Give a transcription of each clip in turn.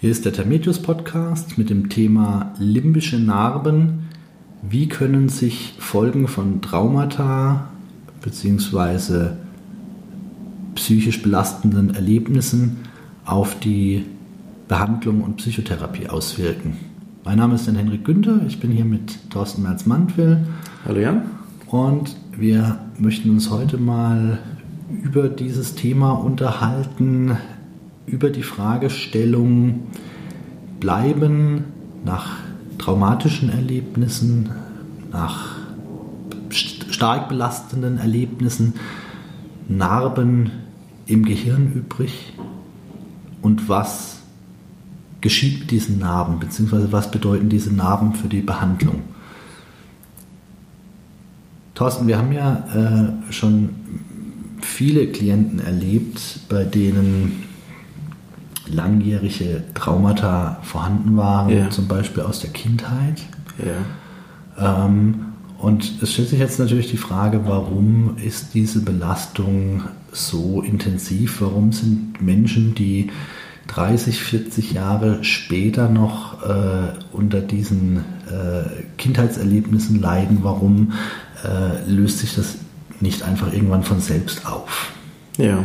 Hier ist der Termetius Podcast mit dem Thema limbische Narben. Wie können sich Folgen von Traumata bzw. psychisch belastenden Erlebnissen auf die Behandlung und Psychotherapie auswirken? Mein Name ist dann Henrik Günther, ich bin hier mit Thorsten Merz-Mantwill. Hallo Jan. Und wir möchten uns heute mal über dieses Thema unterhalten, über die Fragestellung, bleiben nach traumatischen Erlebnissen, nach stark belastenden Erlebnissen Narben im Gehirn übrig und was geschieht mit diesen Narben, beziehungsweise was bedeuten diese Narben für die Behandlung. Thorsten, wir haben ja äh, schon viele Klienten erlebt, bei denen langjährige Traumata vorhanden waren, ja. zum Beispiel aus der Kindheit. Ja. Ähm, und es stellt sich jetzt natürlich die Frage, warum ist diese Belastung so intensiv? Warum sind Menschen, die 30, 40 Jahre später noch äh, unter diesen äh, Kindheitserlebnissen leiden, warum äh, löst sich das nicht einfach irgendwann von selbst auf? Ja.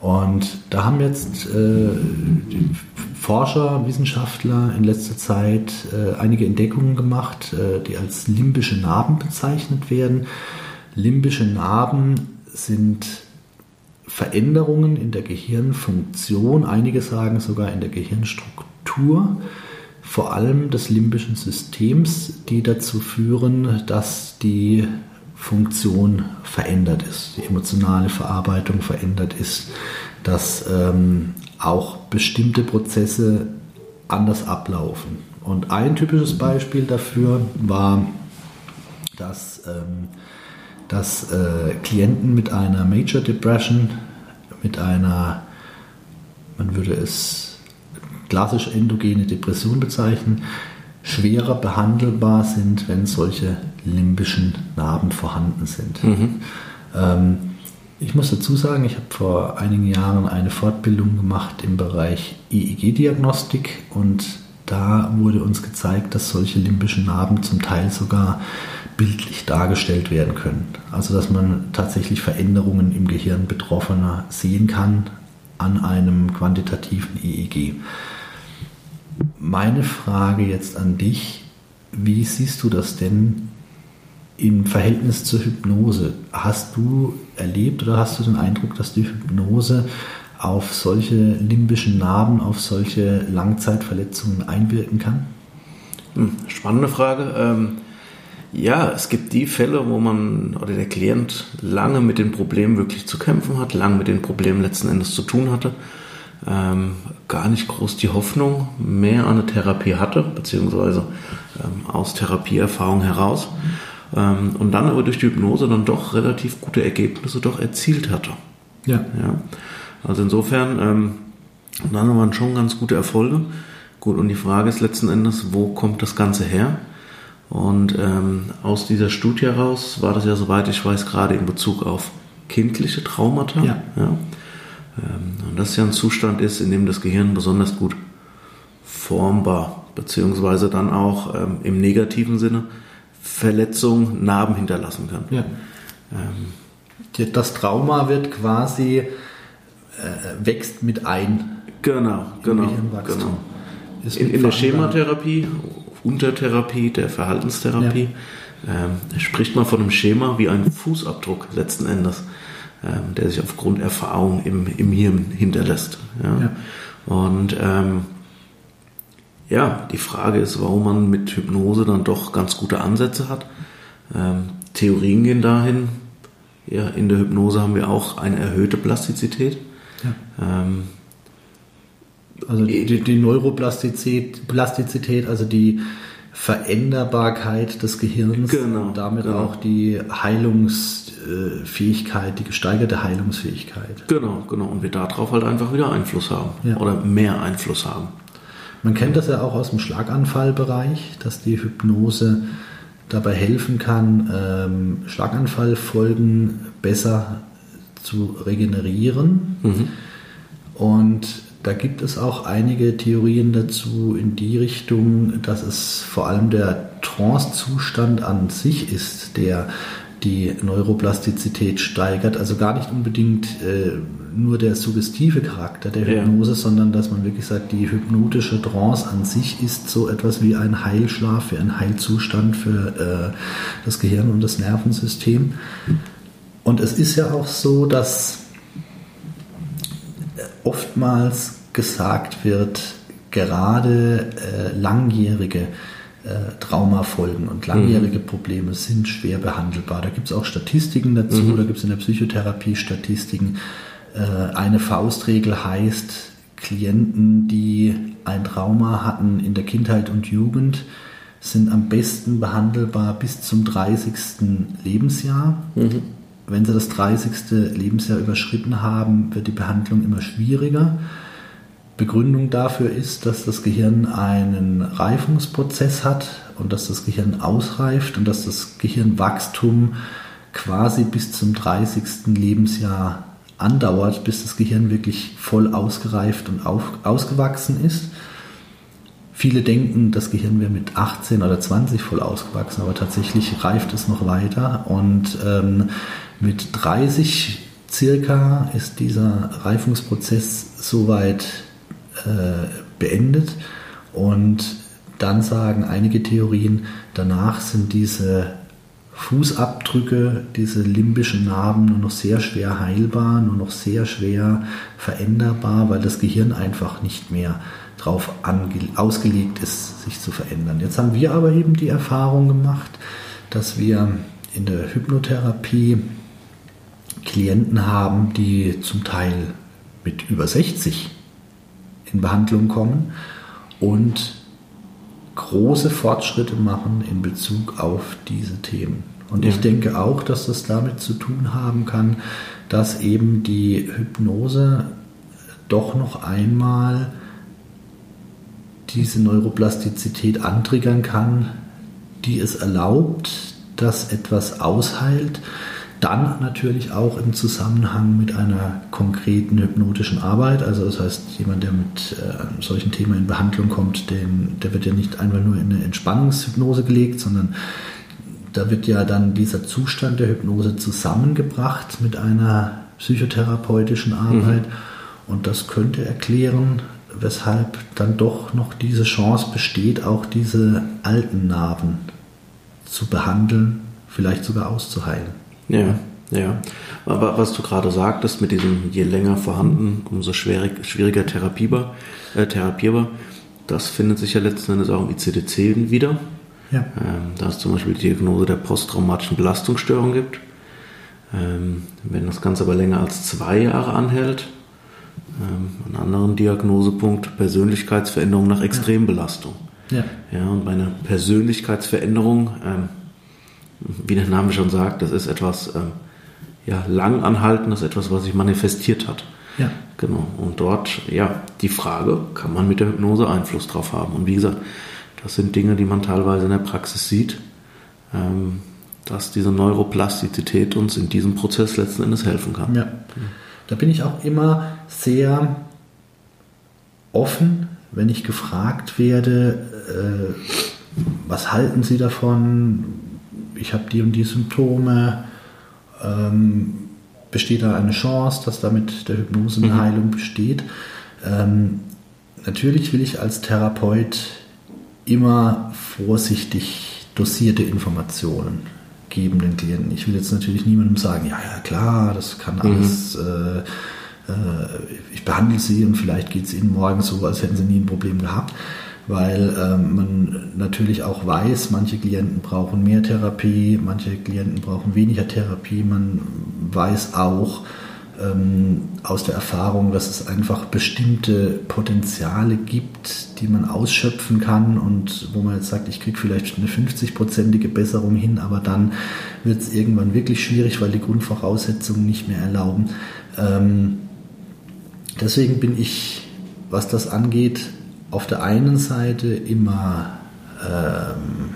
Und da haben jetzt äh, Forscher, Wissenschaftler in letzter Zeit äh, einige Entdeckungen gemacht, äh, die als limbische Narben bezeichnet werden. Limbische Narben sind Veränderungen in der Gehirnfunktion, einige sagen sogar in der Gehirnstruktur, vor allem des limbischen Systems, die dazu führen, dass die Funktion verändert ist, die emotionale Verarbeitung verändert ist, dass ähm, auch bestimmte Prozesse anders ablaufen. Und ein typisches Beispiel dafür war, dass, ähm, dass äh, Klienten mit einer Major Depression, mit einer, man würde es klassisch endogene Depression bezeichnen, schwerer behandelbar sind, wenn solche limbischen Narben vorhanden sind. Mhm. Ähm, ich muss dazu sagen, ich habe vor einigen Jahren eine Fortbildung gemacht im Bereich EEG-Diagnostik und da wurde uns gezeigt, dass solche limbischen Narben zum Teil sogar bildlich dargestellt werden können. Also dass man tatsächlich Veränderungen im Gehirn Betroffener sehen kann an einem quantitativen EEG. Meine Frage jetzt an dich, wie siehst du das denn im Verhältnis zur Hypnose? Hast du erlebt oder hast du den Eindruck, dass die Hypnose auf solche limbischen Narben, auf solche Langzeitverletzungen einwirken kann? Hm, spannende Frage. Ähm, ja, es gibt die Fälle, wo man oder der Klient lange mit den Problemen wirklich zu kämpfen hat, lange mit den Problemen letzten Endes zu tun hatte ähm, gar nicht groß die Hoffnung mehr an eine Therapie hatte, beziehungsweise ähm, aus Therapieerfahrung heraus. Ähm, und dann aber durch die Hypnose dann doch relativ gute Ergebnisse doch erzielt hatte. Ja. ja. Also insofern, ähm, dann waren schon ganz gute Erfolge. Gut, und die Frage ist letzten Endes, wo kommt das Ganze her? Und ähm, aus dieser Studie heraus war das ja, soweit ich weiß, gerade in Bezug auf kindliche Traumata. Ja. ja ähm, und das ja ein Zustand ist, in dem das Gehirn besonders gut formbar, beziehungsweise dann auch ähm, im negativen Sinne Verletzungen, Narben hinterlassen kann. Ja. Ähm, das Trauma wird quasi äh, wächst mit ein. Genau, genau, genau. In, in der Schematherapie, Untertherapie, der Verhaltenstherapie, ja. ähm, spricht man von einem Schema wie einem Fußabdruck letzten Endes. Ähm, der sich aufgrund Erfahrung im, im Hirn hinterlässt. Ja? ja. Und ähm, ja, die Frage ist, warum man mit Hypnose dann doch ganz gute Ansätze hat. Ähm, Theorien gehen dahin. Ja, in der Hypnose haben wir auch eine erhöhte Plastizität. Ja. Ähm, also die, die Neuroplastizität, Plastizität, also die Veränderbarkeit des Gehirns genau, und damit genau. auch die Heilungsfähigkeit, die gesteigerte Heilungsfähigkeit. Genau, genau. Und wir darauf halt einfach wieder Einfluss haben ja. oder mehr Einfluss haben. Man kennt das ja auch aus dem Schlaganfallbereich, dass die Hypnose dabei helfen kann, ähm, Schlaganfallfolgen besser zu regenerieren. Mhm. Und da gibt es auch einige Theorien dazu in die Richtung, dass es vor allem der Trance-Zustand an sich ist, der die Neuroplastizität steigert. Also gar nicht unbedingt äh, nur der suggestive Charakter der Hypnose, ja. sondern dass man wirklich sagt, die hypnotische Trance an sich ist so etwas wie ein Heilschlaf, wie ein Heilzustand für äh, das Gehirn und das Nervensystem. Und es ist ja auch so, dass oftmals gesagt wird, gerade äh, langjährige äh, Traumafolgen und langjährige mhm. Probleme sind schwer behandelbar. Da gibt es auch Statistiken dazu, mhm. da gibt es in der Psychotherapie Statistiken. Äh, eine Faustregel heißt, Klienten, die ein Trauma hatten in der Kindheit und Jugend, sind am besten behandelbar bis zum 30. Lebensjahr. Mhm. Wenn sie das 30. Lebensjahr überschritten haben, wird die Behandlung immer schwieriger. Begründung dafür ist, dass das Gehirn einen Reifungsprozess hat und dass das Gehirn ausreift und dass das Gehirnwachstum quasi bis zum 30. Lebensjahr andauert, bis das Gehirn wirklich voll ausgereift und auf, ausgewachsen ist. Viele denken, das Gehirn wäre mit 18 oder 20 voll ausgewachsen, aber tatsächlich reift es noch weiter und ähm, mit 30 circa ist dieser Reifungsprozess soweit äh, beendet. Und dann sagen einige Theorien, danach sind diese Fußabdrücke, diese limbischen Narben nur noch sehr schwer heilbar, nur noch sehr schwer veränderbar, weil das Gehirn einfach nicht mehr darauf ausgelegt ist, sich zu verändern. Jetzt haben wir aber eben die Erfahrung gemacht, dass wir in der Hypnotherapie Klienten haben, die zum Teil mit über 60 in Behandlung kommen und große Fortschritte machen in Bezug auf diese Themen. Und ja. ich denke auch, dass das damit zu tun haben kann, dass eben die Hypnose doch noch einmal diese Neuroplastizität antriggern kann, die es erlaubt, dass etwas ausheilt, dann natürlich auch im Zusammenhang mit einer konkreten hypnotischen Arbeit. Also das heißt, jemand, der mit äh, solchen Themen in Behandlung kommt, den, der wird ja nicht einfach nur in eine Entspannungshypnose gelegt, sondern da wird ja dann dieser Zustand der Hypnose zusammengebracht mit einer psychotherapeutischen Arbeit. Mhm. Und das könnte erklären, weshalb dann doch noch diese Chance besteht, auch diese alten Narben zu behandeln, vielleicht sogar auszuheilen. Ja, ja. Aber was du gerade sagtest, mit diesem je länger vorhanden, umso schwierig, schwieriger therapierbar, äh, therapierbar, das findet sich ja letzten Endes auch im ICD-10 wieder. Ja. Ähm, da es zum Beispiel die Diagnose der posttraumatischen Belastungsstörung gibt. Ähm, wenn das Ganze aber länger als zwei Jahre anhält, ähm, einen anderen Diagnosepunkt, Persönlichkeitsveränderung nach Extrembelastung. Ja. ja und bei einer Persönlichkeitsveränderung ähm, wie der Name schon sagt, das ist etwas ähm, ja, lang anhaltendes, etwas, was sich manifestiert hat. Ja. Genau. Und dort, ja, die Frage, kann man mit der Hypnose Einfluss drauf haben? Und wie gesagt, das sind Dinge, die man teilweise in der Praxis sieht, ähm, dass diese Neuroplastizität uns in diesem Prozess letzten Endes helfen kann. Ja. Da bin ich auch immer sehr offen, wenn ich gefragt werde, äh, was halten Sie davon? Ich habe die und die Symptome, ähm, besteht da eine Chance, dass damit der Hypnose eine mhm. Heilung besteht. Ähm, natürlich will ich als Therapeut immer vorsichtig dosierte Informationen geben den Klienten. Ich will jetzt natürlich niemandem sagen, ja, ja, klar, das kann mhm. alles, mhm. äh, äh, ich behandle sie und vielleicht geht es ihnen morgen so, als hätten sie nie ein Problem gehabt weil ähm, man natürlich auch weiß, manche Klienten brauchen mehr Therapie, manche Klienten brauchen weniger Therapie. Man weiß auch ähm, aus der Erfahrung, dass es einfach bestimmte Potenziale gibt, die man ausschöpfen kann und wo man jetzt sagt, ich kriege vielleicht eine 50-prozentige Besserung hin, aber dann wird es irgendwann wirklich schwierig, weil die Grundvoraussetzungen nicht mehr erlauben. Ähm, deswegen bin ich, was das angeht, auf der einen Seite immer ähm,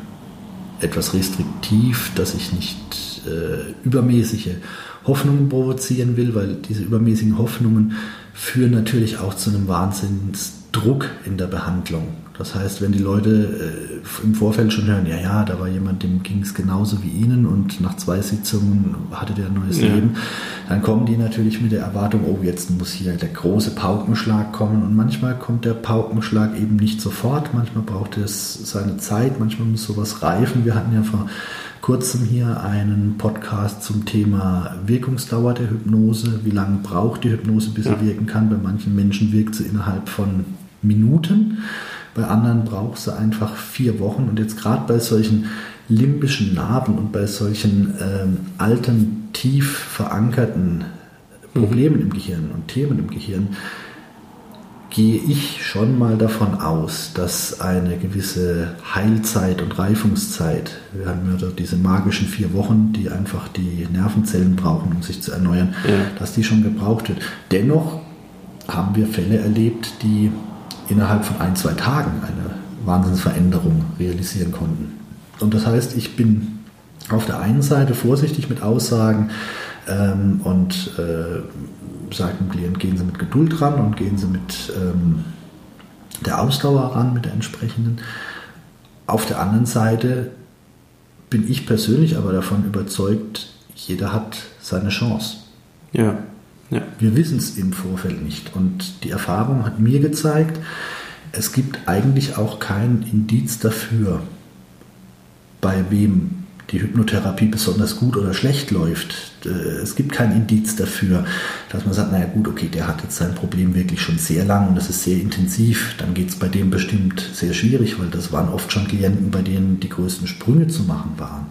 etwas restriktiv, dass ich nicht äh, übermäßige Hoffnungen provozieren will, weil diese übermäßigen Hoffnungen führen natürlich auch zu einem Wahnsinnsdruck in der Behandlung. Das heißt, wenn die Leute äh, im Vorfeld schon hören, ja, ja, da war jemand, dem ging es genauso wie Ihnen und nach zwei Sitzungen hatte der ein neues ja. Leben, dann kommen die natürlich mit der Erwartung, oh, jetzt muss hier der große Paukenschlag kommen. Und manchmal kommt der Paukenschlag eben nicht sofort, manchmal braucht es seine Zeit, manchmal muss sowas reifen. Wir hatten ja vor kurzem hier einen Podcast zum Thema Wirkungsdauer der Hypnose. Wie lange braucht die Hypnose, bis ja. sie wirken kann? Bei manchen Menschen wirkt sie innerhalb von Minuten. Bei anderen braucht sie einfach vier Wochen. Und jetzt gerade bei solchen limbischen Narben und bei solchen ähm, alten, tief verankerten Problemen mhm. im Gehirn und Themen im Gehirn, gehe ich schon mal davon aus, dass eine gewisse Heilzeit und Reifungszeit, wir haben ja diese magischen vier Wochen, die einfach die Nervenzellen brauchen, um sich zu erneuern, ja. dass die schon gebraucht wird. Dennoch haben wir Fälle erlebt, die innerhalb von ein, zwei Tagen eine Wahnsinnsveränderung realisieren konnten. Und das heißt, ich bin auf der einen Seite vorsichtig mit Aussagen ähm, und äh, sage dem Klient, gehen Sie mit Geduld ran und gehen Sie mit ähm, der Ausdauer ran, mit der entsprechenden. Auf der anderen Seite bin ich persönlich aber davon überzeugt, jeder hat seine Chance. Ja. Ja. Wir wissen es im Vorfeld nicht. Und die Erfahrung hat mir gezeigt, es gibt eigentlich auch kein Indiz dafür, bei wem die Hypnotherapie besonders gut oder schlecht läuft. Äh, es gibt kein Indiz dafür, dass man sagt, naja gut, okay, der hat jetzt sein Problem wirklich schon sehr lang und das ist sehr intensiv. Dann geht es bei dem bestimmt sehr schwierig, weil das waren oft schon Klienten, bei denen die größten Sprünge zu machen waren.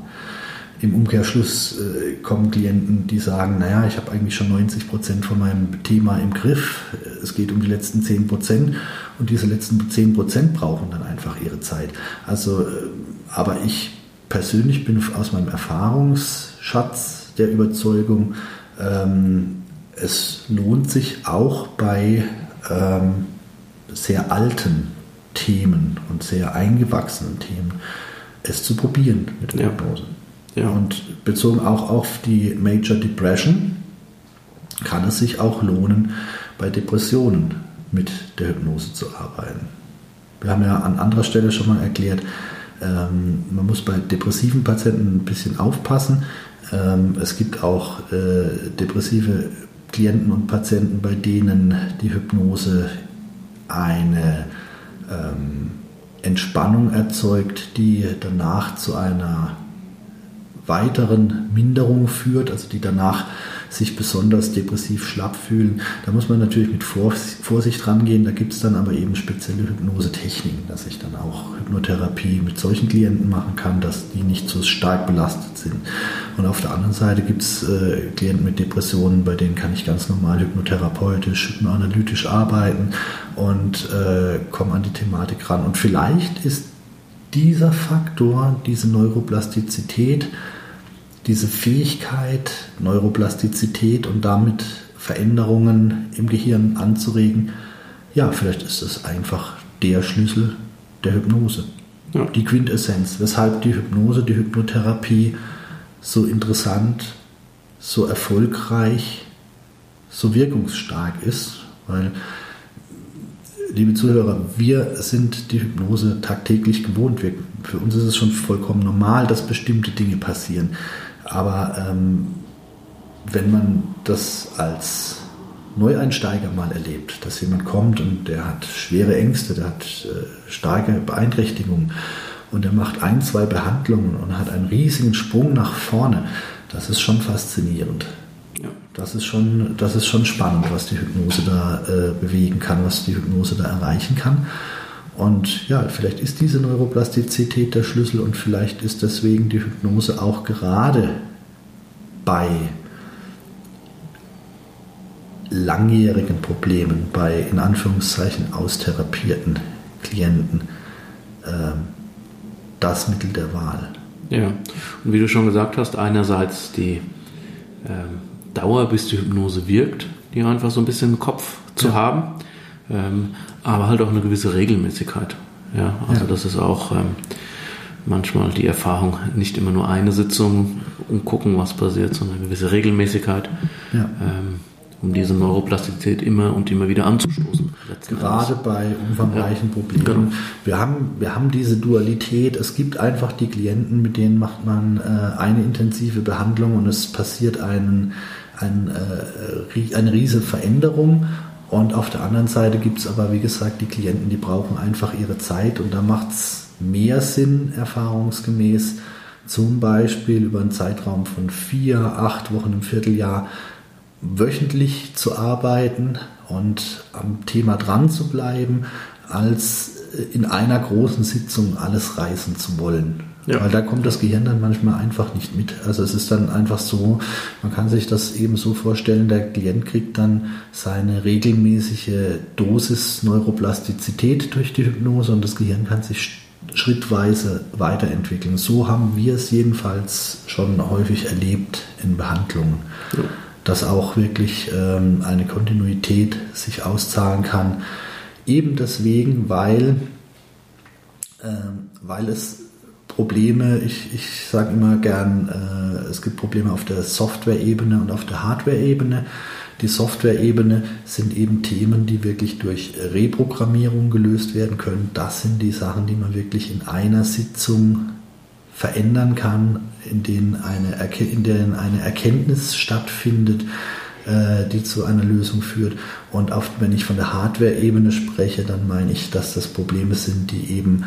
Im Umkehrschluss äh, kommen Klienten, die sagen, naja, ich habe eigentlich schon 90 Prozent von meinem Thema im Griff. Es geht um die letzten 10 Prozent und diese letzten 10 Prozent brauchen dann einfach ihre Zeit. Also, äh, aber ich persönlich bin aus meinem Erfahrungsschatz der Überzeugung, ähm, es lohnt sich auch bei ähm, sehr alten Themen und sehr eingewachsenen Themen, es zu probieren mit der ja. Hypnose. Ja. Und bezogen auch auf die Major Depression kann es sich auch lohnen, bei Depressionen mit der Hypnose zu arbeiten. Wir haben ja an anderer Stelle schon mal erklärt, ähm, man muss bei depressiven Patienten ein bisschen aufpassen. Ähm, es gibt auch äh, depressive Klienten und Patienten, bei denen die Hypnose eine ähm, Entspannung erzeugt, die danach zu einer weiteren Minderung führt, also die danach sich besonders depressiv schlapp fühlen. Da muss man natürlich mit Vorsicht rangehen. Da gibt es dann aber eben spezielle Hypnosetechniken, dass ich dann auch Hypnotherapie mit solchen Klienten machen kann, dass die nicht so stark belastet sind. Und auf der anderen Seite gibt es äh, Klienten mit Depressionen, bei denen kann ich ganz normal hypnotherapeutisch, hypnoanalytisch arbeiten und äh, komme an die Thematik ran. Und vielleicht ist dieser Faktor, diese Neuroplastizität, diese Fähigkeit, Neuroplastizität und damit Veränderungen im Gehirn anzuregen, ja, vielleicht ist es einfach der Schlüssel der Hypnose. Ja. Die Quintessenz, weshalb die Hypnose, die Hypnotherapie so interessant, so erfolgreich, so wirkungsstark ist, weil liebe Zuhörer, wir sind die Hypnose tagtäglich gewohnt. Wir, für uns ist es schon vollkommen normal, dass bestimmte Dinge passieren. Aber ähm, wenn man das als Neueinsteiger mal erlebt, dass jemand kommt und der hat schwere Ängste, der hat äh, starke Beeinträchtigungen und er macht ein, zwei Behandlungen und hat einen riesigen Sprung nach vorne, das ist schon faszinierend. Ja. Das, ist schon, das ist schon spannend, was die Hypnose da äh, bewegen kann, was die Hypnose da erreichen kann. Und ja, vielleicht ist diese Neuroplastizität der Schlüssel und vielleicht ist deswegen die Hypnose auch gerade bei langjährigen Problemen, bei in Anführungszeichen austherapierten Klienten äh, das Mittel der Wahl. Ja, und wie du schon gesagt hast, einerseits die ähm, Dauer, bis die Hypnose wirkt, die einfach so ein bisschen im Kopf zu ja. haben, ähm, aber halt auch eine gewisse Regelmäßigkeit. Ja, also ja. das ist auch ähm, manchmal die Erfahrung, nicht immer nur eine Sitzung und gucken, was passiert, sondern eine gewisse Regelmäßigkeit. Ja. Ähm, um diese Neuroplastizität immer und immer wieder anzustoßen. Gerade bei umfangreichen ja, Problemen. Genau. Wir, haben, wir haben diese Dualität. Es gibt einfach die Klienten, mit denen macht man äh, eine intensive Behandlung und es passiert ein, ein, äh, eine riesige Veränderung. Und auf der anderen Seite gibt es aber, wie gesagt, die Klienten, die brauchen einfach ihre Zeit und da macht es mehr Sinn, erfahrungsgemäß, zum Beispiel über einen Zeitraum von vier, acht Wochen, im Vierteljahr wöchentlich zu arbeiten und am Thema dran zu bleiben, als in einer großen Sitzung alles reißen zu wollen. Ja. Weil da kommt das Gehirn dann manchmal einfach nicht mit. Also es ist dann einfach so, man kann sich das eben so vorstellen, der Klient kriegt dann seine regelmäßige Dosis Neuroplastizität durch die Hypnose und das Gehirn kann sich schrittweise weiterentwickeln. So haben wir es jedenfalls schon häufig erlebt in Behandlungen. Ja dass auch wirklich ähm, eine Kontinuität sich auszahlen kann. Eben deswegen, weil, ähm, weil es Probleme, ich, ich sage immer gern, äh, es gibt Probleme auf der Software-Ebene und auf der Hardware-Ebene. Die Software-Ebene sind eben Themen, die wirklich durch Reprogrammierung gelöst werden können. Das sind die Sachen, die man wirklich in einer Sitzung verändern kann, in denen eine, in denen eine Erkenntnis stattfindet, äh, die zu einer Lösung führt. Und oft, wenn ich von der Hardware-Ebene spreche, dann meine ich, dass das Probleme sind, die eben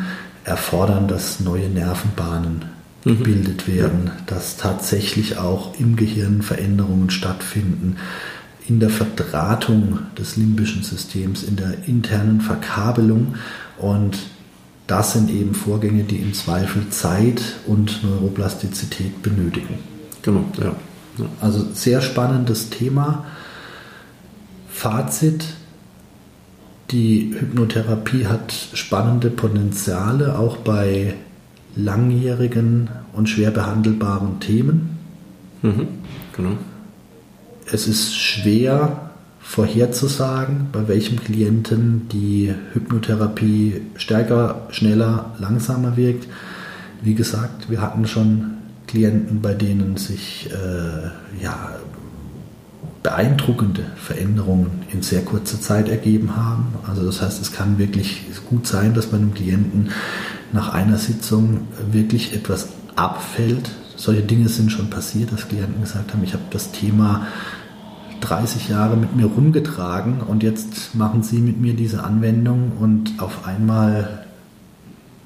erfordern, dass neue Nervenbahnen mhm. gebildet werden, dass tatsächlich auch im Gehirn Veränderungen stattfinden, in der Verdrahtung des limbischen Systems, in der internen Verkabelung und das sind eben Vorgänge, die im Zweifel Zeit und Neuroplastizität benötigen. Genau, ja. ja. Also sehr spannendes Thema. Fazit, die Hypnotherapie hat spannende Potenziale, auch bei langjährigen und schwer behandelbaren Themen. Mhm, genau. Es ist schwer, vorherzusagen, bei welchem Klienten die Hypnotherapie stärker, schneller, langsamer wirkt. Wie gesagt, wir hatten schon Klienten, bei denen sich äh, ja, beeindruckende Veränderungen in sehr kurzer Zeit ergeben haben. Also das heißt, es kann wirklich gut sein, dass bei einem Klienten nach einer Sitzung wirklich etwas abfällt. Solche Dinge sind schon passiert, dass Klienten gesagt haben, ich habe das Thema 30 Jahre mit mir rumgetragen und jetzt machen sie mit mir diese Anwendung und auf einmal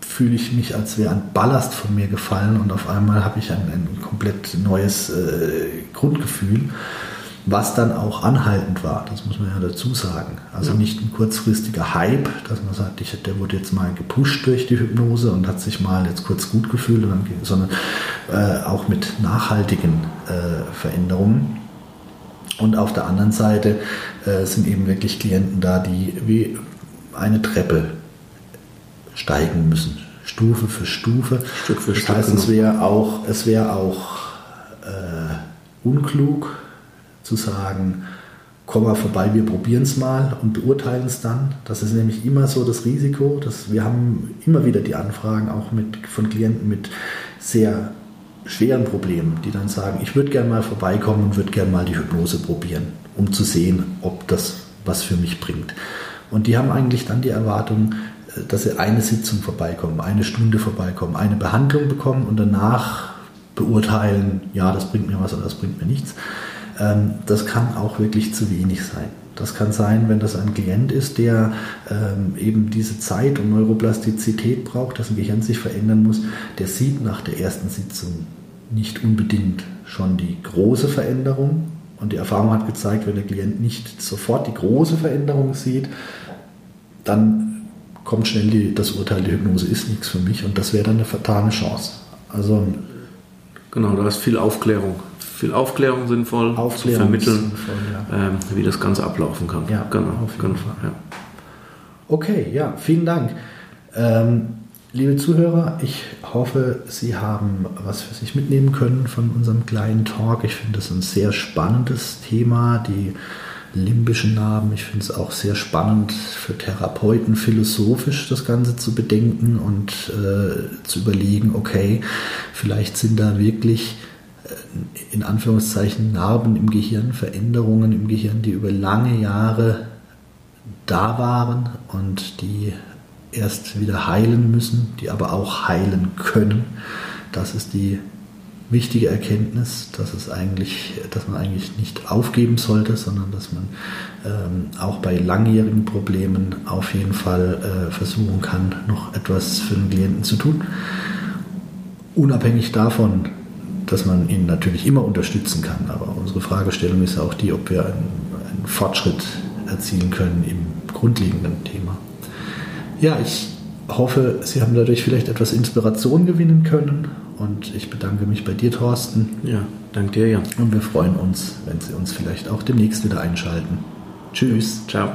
fühle ich mich, als wäre ein Ballast von mir gefallen und auf einmal habe ich ein, ein komplett neues äh, Grundgefühl, was dann auch anhaltend war, das muss man ja dazu sagen. Also ja. nicht ein kurzfristiger Hype, dass man sagt, ich, der wurde jetzt mal gepusht durch die Hypnose und hat sich mal jetzt kurz gut gefühlt, sondern äh, auch mit nachhaltigen äh, Veränderungen. Und auf der anderen Seite äh, sind eben wirklich Klienten da, die wie eine Treppe steigen müssen, Stufe für Stufe. Stück für das Stück. heißt, es genau. wäre auch, es wäre auch unklug zu sagen, komm mal vorbei, wir probieren es mal und beurteilen es dann. Das ist nämlich immer so das Risiko, dass wir haben immer wieder die Anfragen auch mit, von Klienten mit sehr schweren Problemen, die dann sagen, ich würde gerne mal vorbeikommen und würde gerne mal die Hypnose probieren, um zu sehen, ob das was für mich bringt. Und die haben eigentlich dann die Erwartung, äh, dass sie eine Sitzung vorbeikommen, eine Stunde vorbeikommen, eine Behandlung bekommen und danach beurteilen, ja, das bringt mir was oder das bringt mir nichts. Ähm, das kann auch wirklich zu wenig sein. Das kann sein, wenn das ein Klient ist, der ähm, eben diese Zeit und Neuroplastizität braucht, dass ein Gehirn sich verändern muss, der sieht nach der ersten Sitzung nicht unbedingt schon die große Veränderung. Und die Erfahrung hat gezeigt, wenn der Klient nicht sofort die große Veränderung sieht, dann kommt schnell die, das Urteil, die Hypnose ist nichts für mich und das wäre dann eine fatale Chance. Also genau, da ist viel Aufklärung viel Aufklärung sinnvoll Aufklärung zu vermitteln, sinnvoll, ja. ähm, wie das Ganze ablaufen kann. Ja, genau. Auf jeden genau, Fall. Ja. Okay, ja, vielen Dank. Ähm, liebe Zuhörer, ich hoffe, Sie haben was für sich mitnehmen können von unserem kleinen Talk. Ich finde das ein sehr spannendes Thema, die limbischen Narben. Ich finde es auch sehr spannend für Therapeuten philosophisch das Ganze zu bedenken und äh, zu überlegen, okay, vielleicht sind da wirklich in Anführungszeichen Narben im Gehirn, Veränderungen im Gehirn, die über lange Jahre da waren und die erst wieder heilen müssen, die aber auch heilen können. Das ist die wichtige Erkenntnis, dass es eigentlich, dass man eigentlich nicht aufgeben sollte, sondern dass man ähm, auch bei langjährigen Problemen auf jeden Fall äh, versuchen kann, noch etwas für den Klienten zu tun. Unabhängig davon, dass man ihn natürlich immer unterstützen kann. Aber unsere Fragestellung ist auch die, ob wir einen, einen Fortschritt erzielen können im grundlegenden Thema. Ja, ich hoffe, Sie haben dadurch vielleicht etwas Inspiration gewinnen können und ich bedanke mich bei dir, Thorsten. Ja, danke dir, Jan. Und wir freuen uns, wenn Sie uns vielleicht auch demnächst wieder einschalten. Tschüss. Ciao.